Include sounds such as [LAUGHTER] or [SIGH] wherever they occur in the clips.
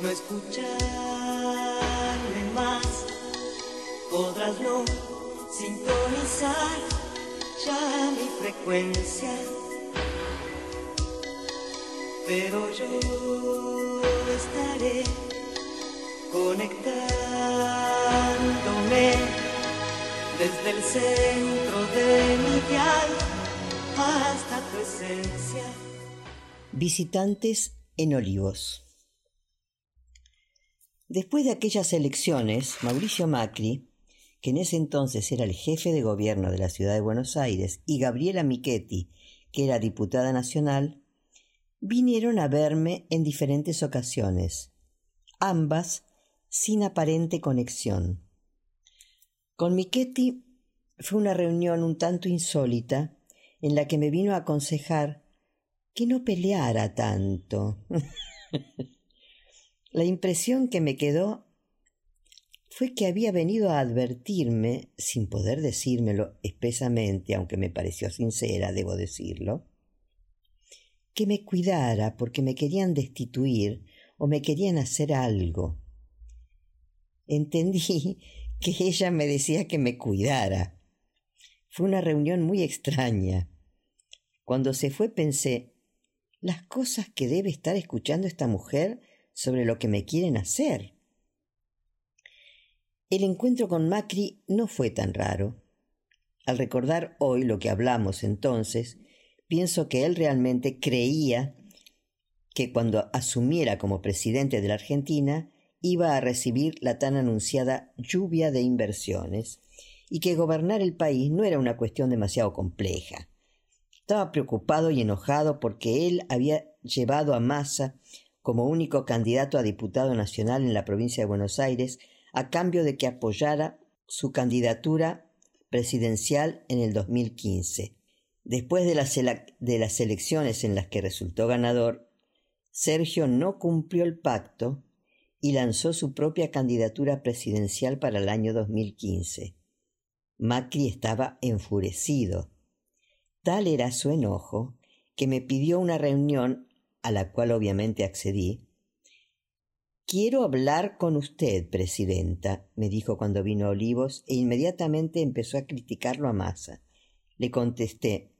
No escucharme más. Podrás no sintonizar ya mi frecuencia. Pero yo estaré conectándome desde el centro de mi dial hasta tu esencia. Visitantes en Olivos. Después de aquellas elecciones, Mauricio Macri, que en ese entonces era el jefe de gobierno de la ciudad de Buenos Aires, y Gabriela Michetti, que era diputada nacional, vinieron a verme en diferentes ocasiones, ambas sin aparente conexión. Con Michetti fue una reunión un tanto insólita en la que me vino a aconsejar que no peleara tanto. [LAUGHS] la impresión que me quedó fue que había venido a advertirme, sin poder decírmelo espesamente, aunque me pareció sincera, debo decirlo, que me cuidara porque me querían destituir o me querían hacer algo. Entendí [LAUGHS] que ella me decía que me cuidara. Fue una reunión muy extraña. Cuando se fue pensé, las cosas que debe estar escuchando esta mujer sobre lo que me quieren hacer. El encuentro con Macri no fue tan raro. Al recordar hoy lo que hablamos entonces, pienso que él realmente creía que cuando asumiera como presidente de la Argentina iba a recibir la tan anunciada lluvia de inversiones y que gobernar el país no era una cuestión demasiado compleja. Estaba preocupado y enojado porque él había llevado a Massa como único candidato a diputado nacional en la provincia de Buenos Aires a cambio de que apoyara su candidatura presidencial en el 2015. Después de las, elecciones en las que resultó ganador, Sergio no cumplió el pacto y lanzó su propia candidatura presidencial para el año 2015. Macri estaba enfurecido. Tal era su enojo que me pidió una reunión a la cual obviamente accedí. Quiero hablar con usted, presidenta, me dijo cuando vino Olivos, e inmediatamente empezó a criticarlo a Massa. Le contesté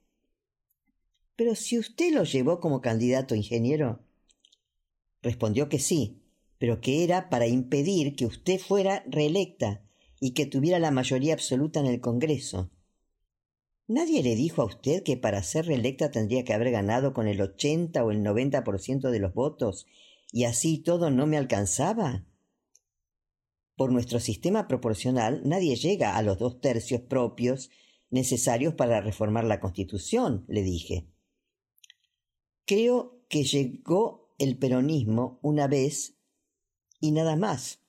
Pero si usted lo llevó como candidato ingeniero. Respondió que sí, pero que era para impedir que usted fuera reelecta y que tuviera la mayoría absoluta en el Congreso. ¿Nadie le dijo a usted que para ser reelecta tendría que haber ganado con el 80 o el 90% de los votos y así todo no me alcanzaba? Por nuestro sistema proporcional nadie llega a los dos tercios propios necesarios para reformar la Constitución, le dije. Creo que llegó el peronismo una vez y nada más,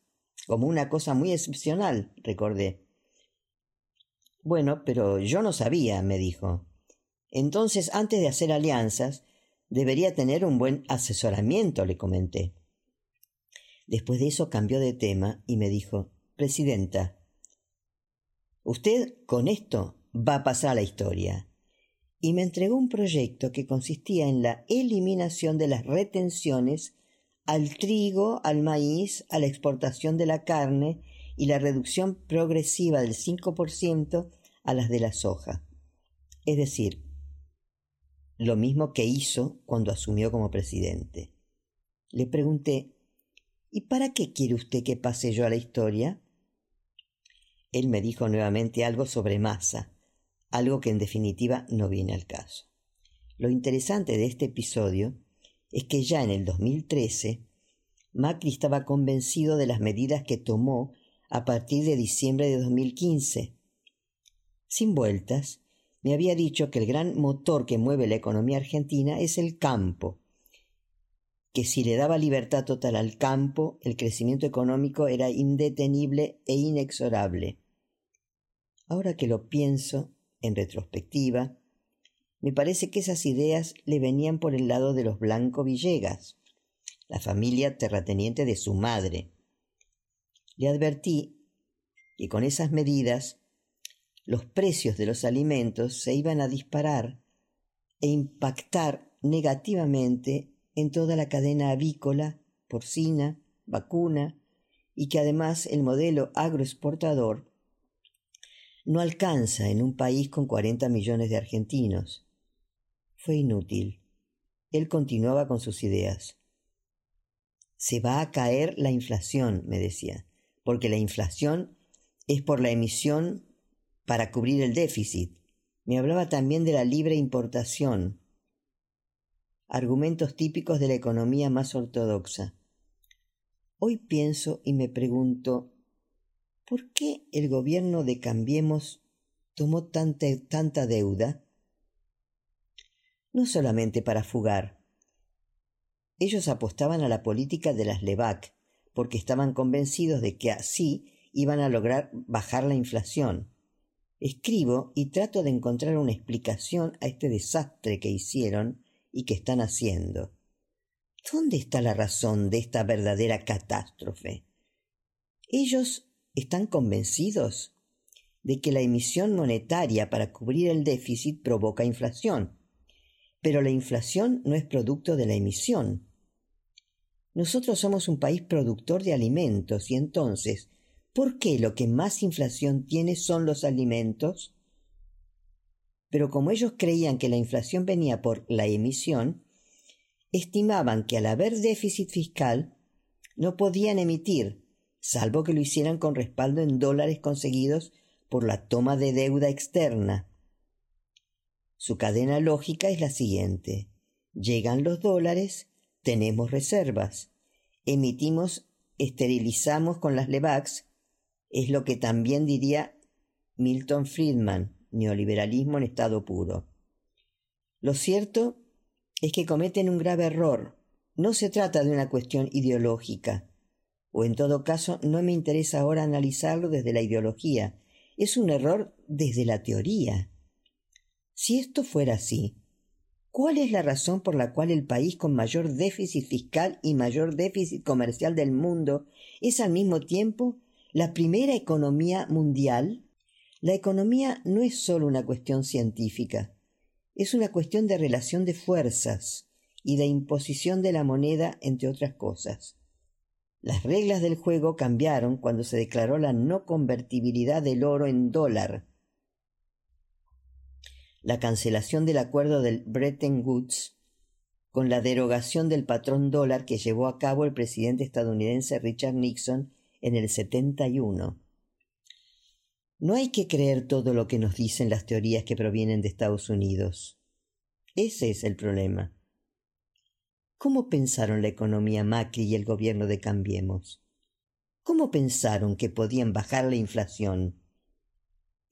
como una cosa muy excepcional, recordé. Bueno, pero yo no sabía, me dijo. Entonces, antes de hacer alianzas, debería tener un buen asesoramiento, le comenté. Después de eso cambió de tema y me dijo, Presidenta, usted con esto va a pasar a la historia. Y me entregó un proyecto que consistía en la eliminación de las retenciones al trigo, al maíz, a la exportación de la carne y la reducción progresiva del 5% a las de la soja. Es decir, lo mismo que hizo cuando asumió como presidente. Le pregunté, ¿y para qué quiere usted que pase yo a la historia? Él me dijo nuevamente algo sobre masa, algo que en definitiva no viene al caso. Lo interesante de este episodio es que ya en el 2013 Macri estaba convencido de las medidas que tomó a partir de diciembre de 2015. Sin vueltas, me había dicho que el gran motor que mueve la economía argentina es el campo, que si le daba libertad total al campo, el crecimiento económico era indetenible e inexorable. Ahora que lo pienso, en retrospectiva, me parece que esas ideas le venían por el lado de los Blanco Villegas, la familia terrateniente de su madre. Le advertí que con esas medidas los precios de los alimentos se iban a disparar e impactar negativamente en toda la cadena avícola, porcina, vacuna, y que además el modelo agroexportador no alcanza en un país con 40 millones de argentinos. Fue inútil. Él continuaba con sus ideas. Se va a caer la inflación, me decía, porque la inflación es por la emisión para cubrir el déficit. Me hablaba también de la libre importación, argumentos típicos de la economía más ortodoxa. Hoy pienso y me pregunto, ¿por qué el gobierno de Cambiemos tomó tanta, tanta deuda? No solamente para fugar. Ellos apostaban a la política de las LEVAC, porque estaban convencidos de que así iban a lograr bajar la inflación. Escribo y trato de encontrar una explicación a este desastre que hicieron y que están haciendo. ¿Dónde está la razón de esta verdadera catástrofe? Ellos están convencidos de que la emisión monetaria para cubrir el déficit provoca inflación, pero la inflación no es producto de la emisión. Nosotros somos un país productor de alimentos y entonces ¿Por qué lo que más inflación tiene son los alimentos? Pero como ellos creían que la inflación venía por la emisión, estimaban que al haber déficit fiscal no podían emitir, salvo que lo hicieran con respaldo en dólares conseguidos por la toma de deuda externa. Su cadena lógica es la siguiente. Llegan los dólares, tenemos reservas, emitimos, esterilizamos con las LEVAX es lo que también diría Milton Friedman, neoliberalismo en estado puro. Lo cierto es que cometen un grave error. No se trata de una cuestión ideológica, o en todo caso no me interesa ahora analizarlo desde la ideología. Es un error desde la teoría. Si esto fuera así, ¿cuál es la razón por la cual el país con mayor déficit fiscal y mayor déficit comercial del mundo es al mismo tiempo la primera economía mundial, la economía no es solo una cuestión científica, es una cuestión de relación de fuerzas y de imposición de la moneda, entre otras cosas. Las reglas del juego cambiaron cuando se declaró la no convertibilidad del oro en dólar. La cancelación del acuerdo del Bretton Woods con la derogación del patrón dólar que llevó a cabo el presidente estadounidense Richard Nixon en el 71. No hay que creer todo lo que nos dicen las teorías que provienen de Estados Unidos. Ese es el problema. ¿Cómo pensaron la economía Macri y el gobierno de Cambiemos? ¿Cómo pensaron que podían bajar la inflación?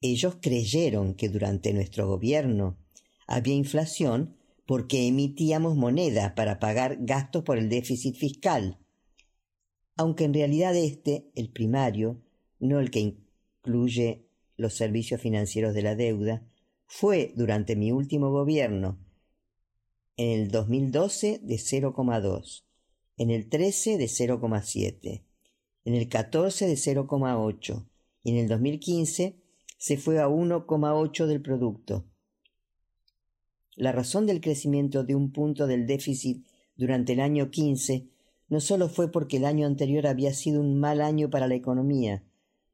Ellos creyeron que durante nuestro gobierno había inflación porque emitíamos moneda para pagar gastos por el déficit fiscal aunque en realidad este, el primario, no el que incluye los servicios financieros de la deuda, fue durante mi último gobierno, en el 2012 de 0,2 en el 13 de 0,7, en el 14 de 0,8 y en el 2015 se fue a 1,8 del producto. La razón del crecimiento de un punto del déficit durante el año 15 no solo fue porque el año anterior había sido un mal año para la economía,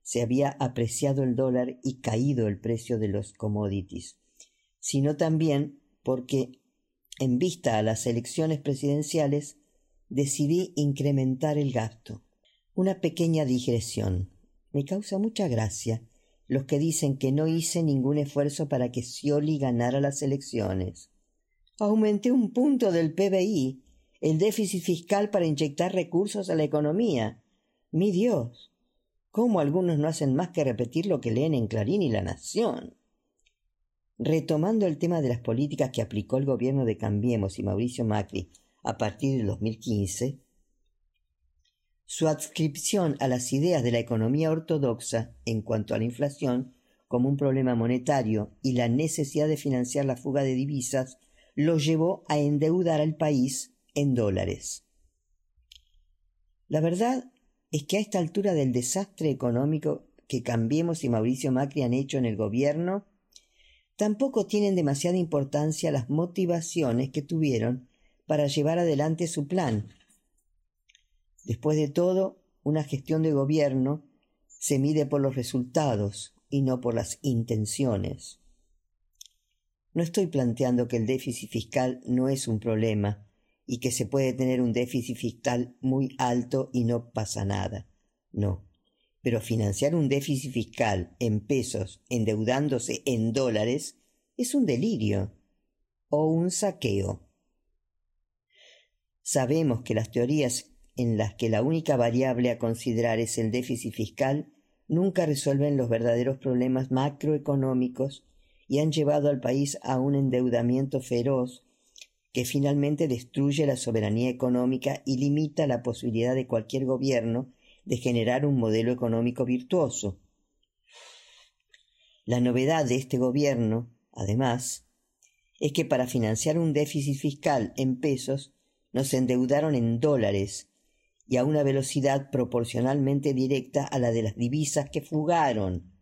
se había apreciado el dólar y caído el precio de los commodities, sino también porque, en vista a las elecciones presidenciales, decidí incrementar el gasto. Una pequeña digresión. Me causa mucha gracia los que dicen que no hice ningún esfuerzo para que Scioli ganara las elecciones. Aumenté un punto del PBI, el déficit fiscal para inyectar recursos a la economía. Mi Dios. ¿Cómo algunos no hacen más que repetir lo que leen en Clarín y La Nación? Retomando el tema de las políticas que aplicó el gobierno de Cambiemos y Mauricio Macri a partir del 2015, su adscripción a las ideas de la economía ortodoxa en cuanto a la inflación como un problema monetario y la necesidad de financiar la fuga de divisas lo llevó a endeudar al país en dólares. La verdad es que a esta altura del desastre económico que Cambiemos y Mauricio Macri han hecho en el gobierno, tampoco tienen demasiada importancia las motivaciones que tuvieron para llevar adelante su plan, Después de todo, una gestión de gobierno se mide por los resultados y no por las intenciones. No estoy planteando que el déficit fiscal no es un problema y que se puede tener un déficit fiscal muy alto y no pasa nada. No. Pero financiar un déficit fiscal en pesos endeudándose en dólares es un delirio o un saqueo. Sabemos que las teorías en las que la única variable a considerar es el déficit fiscal, nunca resuelven los verdaderos problemas macroeconómicos y han llevado al país a un endeudamiento feroz que finalmente destruye la soberanía económica y limita la posibilidad de cualquier gobierno de generar un modelo económico virtuoso. La novedad de este gobierno, además, es que para financiar un déficit fiscal en pesos nos endeudaron en dólares y a una velocidad proporcionalmente directa a la de las divisas que fugaron.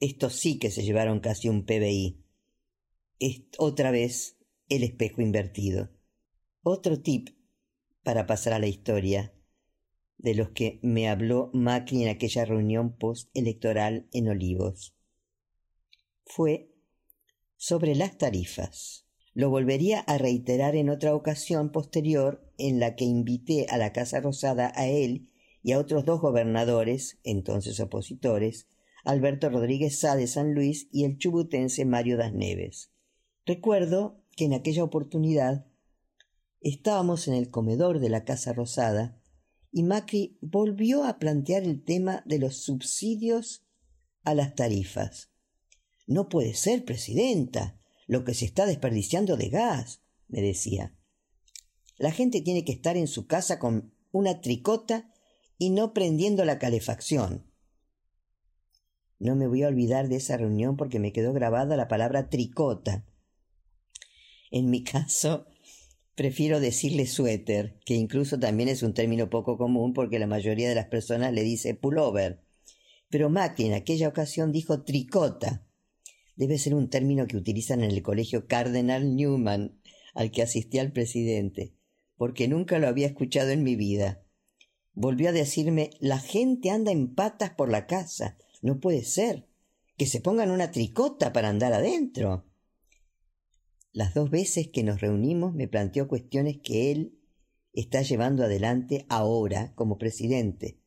Estos sí que se llevaron casi un PBI. Otra vez el espejo invertido. Otro tip para pasar a la historia de los que me habló Macri en aquella reunión postelectoral en Olivos fue sobre las tarifas. Lo volvería a reiterar en otra ocasión posterior en la que invité a la Casa Rosada a él y a otros dos gobernadores, entonces opositores, Alberto Rodríguez Sá de San Luis y el chubutense Mario Das Neves. Recuerdo que en aquella oportunidad estábamos en el comedor de la Casa Rosada y Macri volvió a plantear el tema de los subsidios a las tarifas. No puede ser, presidenta lo que se está desperdiciando de gas, me decía. La gente tiene que estar en su casa con una tricota y no prendiendo la calefacción. No me voy a olvidar de esa reunión porque me quedó grabada la palabra tricota. En mi caso, prefiero decirle suéter, que incluso también es un término poco común porque la mayoría de las personas le dice pullover. Pero Macri en aquella ocasión dijo tricota debe ser un término que utilizan en el colegio Cardinal Newman, al que asistía el presidente, porque nunca lo había escuchado en mi vida. Volvió a decirme la gente anda en patas por la casa. No puede ser. Que se pongan una tricota para andar adentro. Las dos veces que nos reunimos me planteó cuestiones que él está llevando adelante ahora como presidente,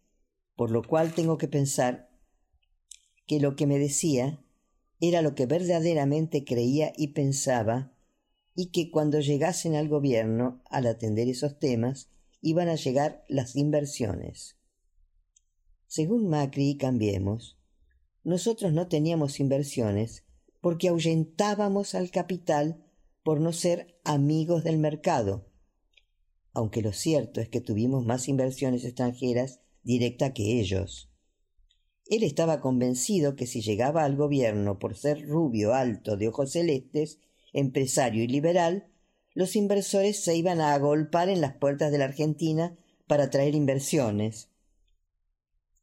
por lo cual tengo que pensar que lo que me decía era lo que verdaderamente creía y pensaba, y que cuando llegasen al gobierno, al atender esos temas, iban a llegar las inversiones. Según Macri y Cambiemos, nosotros no teníamos inversiones porque ahuyentábamos al capital por no ser amigos del mercado, aunque lo cierto es que tuvimos más inversiones extranjeras directa que ellos. Él estaba convencido que si llegaba al gobierno por ser rubio, alto, de ojos celestes, empresario y liberal, los inversores se iban a agolpar en las puertas de la Argentina para atraer inversiones.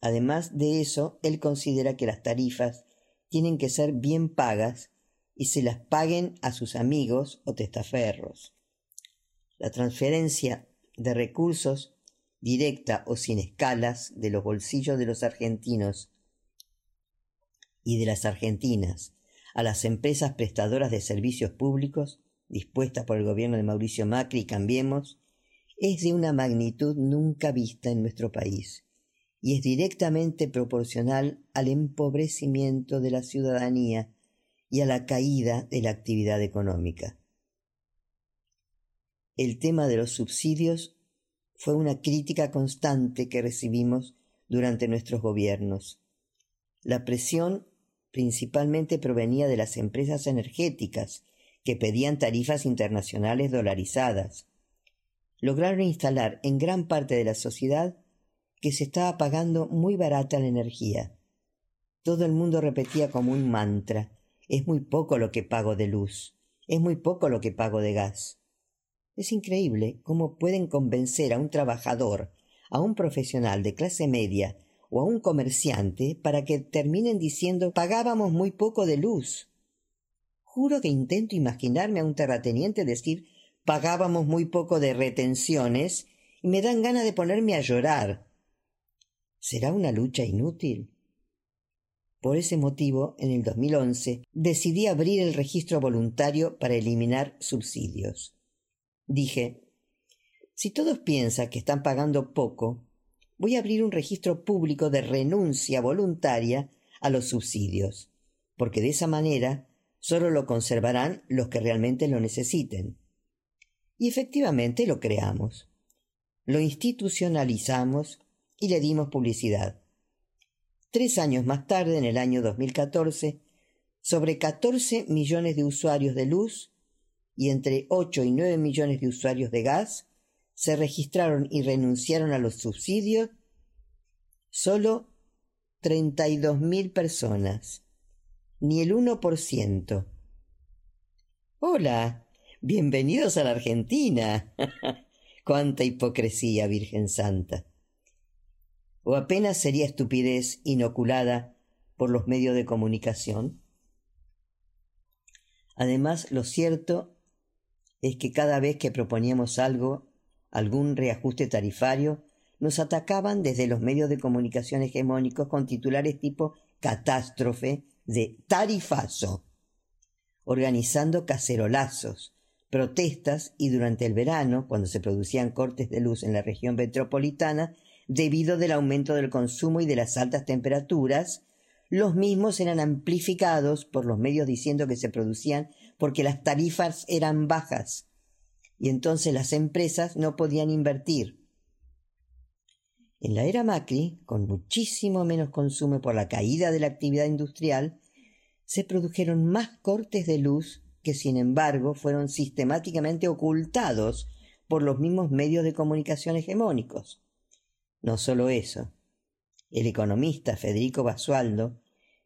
Además de eso, él considera que las tarifas tienen que ser bien pagas y se las paguen a sus amigos o testaferros. La transferencia de recursos directa o sin escalas de los bolsillos de los argentinos y de las argentinas a las empresas prestadoras de servicios públicos dispuesta por el gobierno de Mauricio Macri y Cambiemos, es de una magnitud nunca vista en nuestro país y es directamente proporcional al empobrecimiento de la ciudadanía y a la caída de la actividad económica. El tema de los subsidios fue una crítica constante que recibimos durante nuestros gobiernos. La presión principalmente provenía de las empresas energéticas que pedían tarifas internacionales dolarizadas. Lograron instalar en gran parte de la sociedad que se estaba pagando muy barata la energía. Todo el mundo repetía como un mantra es muy poco lo que pago de luz, es muy poco lo que pago de gas. Es increíble cómo pueden convencer a un trabajador, a un profesional de clase media o a un comerciante para que terminen diciendo pagábamos muy poco de luz. Juro que intento imaginarme a un terrateniente decir pagábamos muy poco de retenciones y me dan ganas de ponerme a llorar. ¿Será una lucha inútil? Por ese motivo, en el 2011, decidí abrir el registro voluntario para eliminar subsidios. Dije, si todos piensan que están pagando poco, voy a abrir un registro público de renuncia voluntaria a los subsidios, porque de esa manera solo lo conservarán los que realmente lo necesiten. Y efectivamente lo creamos. Lo institucionalizamos y le dimos publicidad. Tres años más tarde, en el año 2014, sobre 14 millones de usuarios de luz y entre 8 y 9 millones de usuarios de gas se registraron y renunciaron a los subsidios solo 32 mil personas ni el uno por ciento. Hola, bienvenidos a la Argentina. [LAUGHS] Cuánta hipocresía, Virgen Santa. ¿O apenas sería estupidez inoculada por los medios de comunicación? Además, lo cierto es que cada vez que proponíamos algo, algún reajuste tarifario, nos atacaban desde los medios de comunicación hegemónicos con titulares tipo catástrofe, de tarifazo, organizando cacerolazos, protestas y durante el verano, cuando se producían cortes de luz en la región metropolitana, debido del aumento del consumo y de las altas temperaturas, los mismos eran amplificados por los medios diciendo que se producían porque las tarifas eran bajas y entonces las empresas no podían invertir. En la era Macri, con muchísimo menos consumo por la caída de la actividad industrial, se produjeron más cortes de luz que sin embargo fueron sistemáticamente ocultados por los mismos medios de comunicación hegemónicos. No solo eso, el economista Federico Basualdo,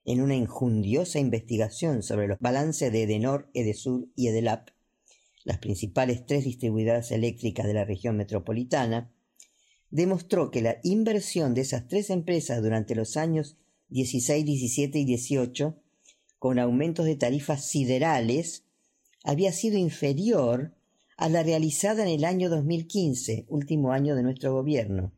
en una injundiosa investigación sobre los balances de Edenor, Edesur y Edelap, las principales tres distribuidoras eléctricas de la región metropolitana, demostró que la inversión de esas tres empresas durante los años 16, 17 y 18, con aumentos de tarifas siderales, había sido inferior a la realizada en el año 2015, último año de nuestro gobierno.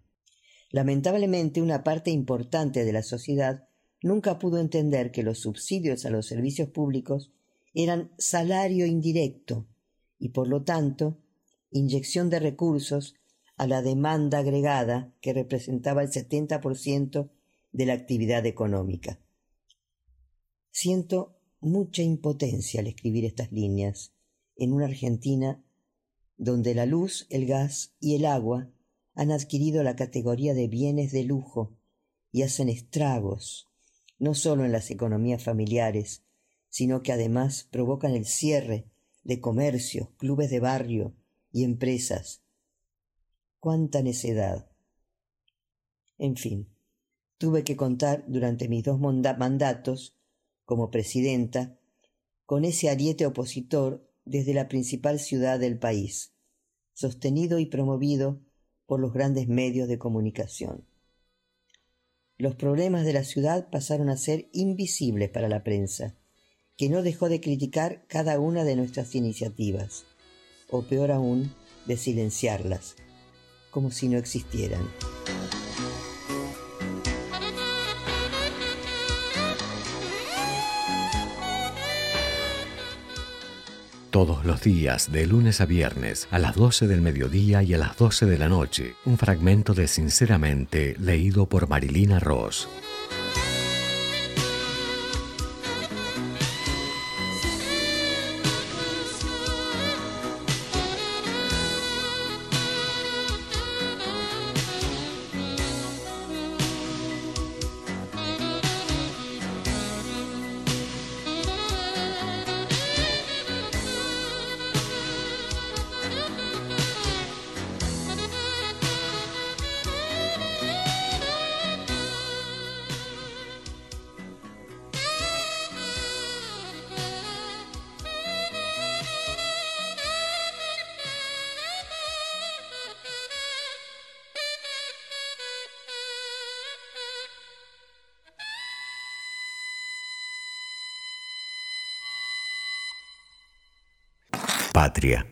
Lamentablemente, una parte importante de la sociedad nunca pudo entender que los subsidios a los servicios públicos eran salario indirecto y, por lo tanto, inyección de recursos a la demanda agregada que representaba el 70% de la actividad económica. Siento mucha impotencia al escribir estas líneas en una Argentina donde la luz, el gas y el agua han adquirido la categoría de bienes de lujo y hacen estragos, no solo en las economías familiares, sino que además provocan el cierre de comercios, clubes de barrio y empresas, cuánta necedad. En fin, tuve que contar durante mis dos mandatos como presidenta con ese ariete opositor desde la principal ciudad del país, sostenido y promovido por los grandes medios de comunicación. Los problemas de la ciudad pasaron a ser invisibles para la prensa, que no dejó de criticar cada una de nuestras iniciativas, o peor aún, de silenciarlas, como si no existieran. Todos los días, de lunes a viernes, a las 12 del mediodía y a las 12 de la noche, un fragmento de Sinceramente leído por Marilina Ross. Patria.